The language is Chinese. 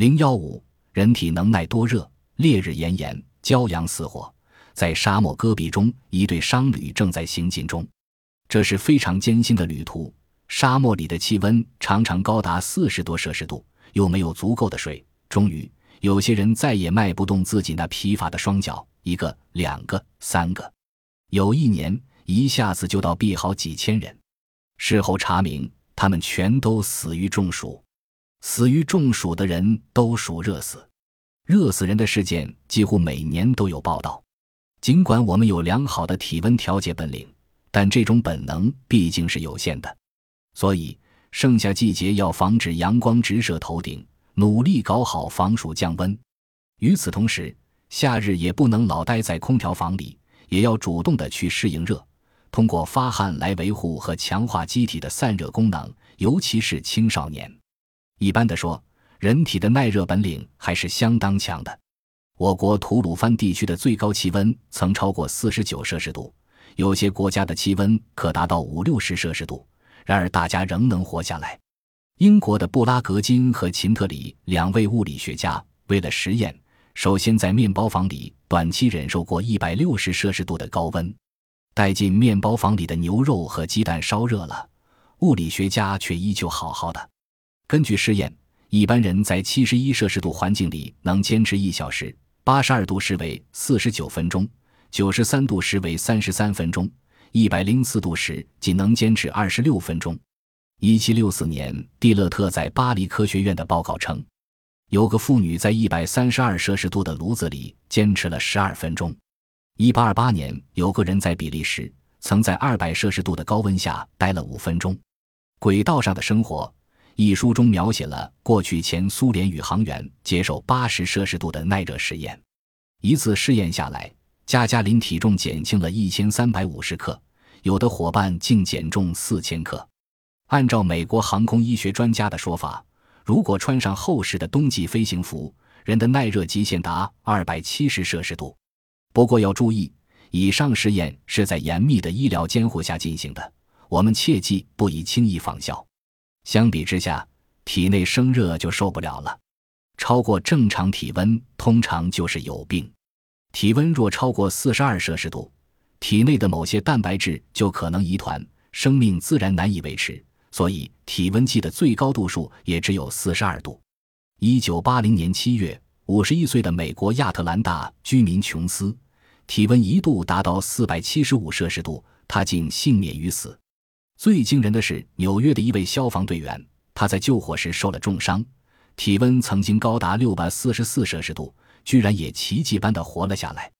零幺五，人体能耐多热，烈日炎炎，骄阳似火。在沙漠戈壁中，一对商旅正在行进中，这是非常艰辛的旅途。沙漠里的气温常常高达四十多摄氏度，又没有足够的水。终于，有些人再也迈不动自己那疲乏的双脚，一个、两个、三个，有一年一下子就倒毙好几千人。事后查明，他们全都死于中暑。死于中暑的人都属热死，热死人的事件几乎每年都有报道。尽管我们有良好的体温调节本领，但这种本能毕竟是有限的。所以，盛夏季节要防止阳光直射头顶，努力搞好防暑降温。与此同时，夏日也不能老待在空调房里，也要主动的去适应热，通过发汗来维护和强化机体的散热功能，尤其是青少年。一般的说，人体的耐热本领还是相当强的。我国吐鲁番地区的最高气温曾超过四十九摄氏度，有些国家的气温可达到五六十摄氏度。然而，大家仍能活下来。英国的布拉格金和秦特里两位物理学家为了实验，首先在面包房里短期忍受过一百六十摄氏度的高温。待进面包房里的牛肉和鸡蛋烧热了，物理学家却依旧好好的。根据试验，一般人在七十一摄氏度环境里能坚持一小时。八十二度时为四十九分钟，九十三度时为三十三分钟，一百零四度时仅能坚持二十六分钟。一七六四年，蒂勒特在巴黎科学院的报告称，有个妇女在一百三十二摄氏度的炉子里坚持了十二分钟。一八二八年，有个人在比利时曾在二百摄氏度的高温下待了五分钟。轨道上的生活。一书中描写了过去前苏联宇航员接受八十摄氏度的耐热实验，一次试验下来，加加林体重减轻了一千三百五十克，有的伙伴竟减重四千克。按照美国航空医学专家的说法，如果穿上厚实的冬季飞行服，人的耐热极限达二百七十摄氏度。不过要注意，以上实验是在严密的医疗监护下进行的，我们切记不宜轻易仿效。相比之下，体内生热就受不了了。超过正常体温，通常就是有病。体温若超过四十二摄氏度，体内的某些蛋白质就可能疑团，生命自然难以维持。所以，体温计的最高度数也只有四十二度。一九八零年七月，五十一岁的美国亚特兰大居民琼斯，体温一度达到四百七十五摄氏度，他竟幸免于死。最惊人的是，纽约的一位消防队员，他在救火时受了重伤，体温曾经高达六百四十四摄氏度，居然也奇迹般的活了下来。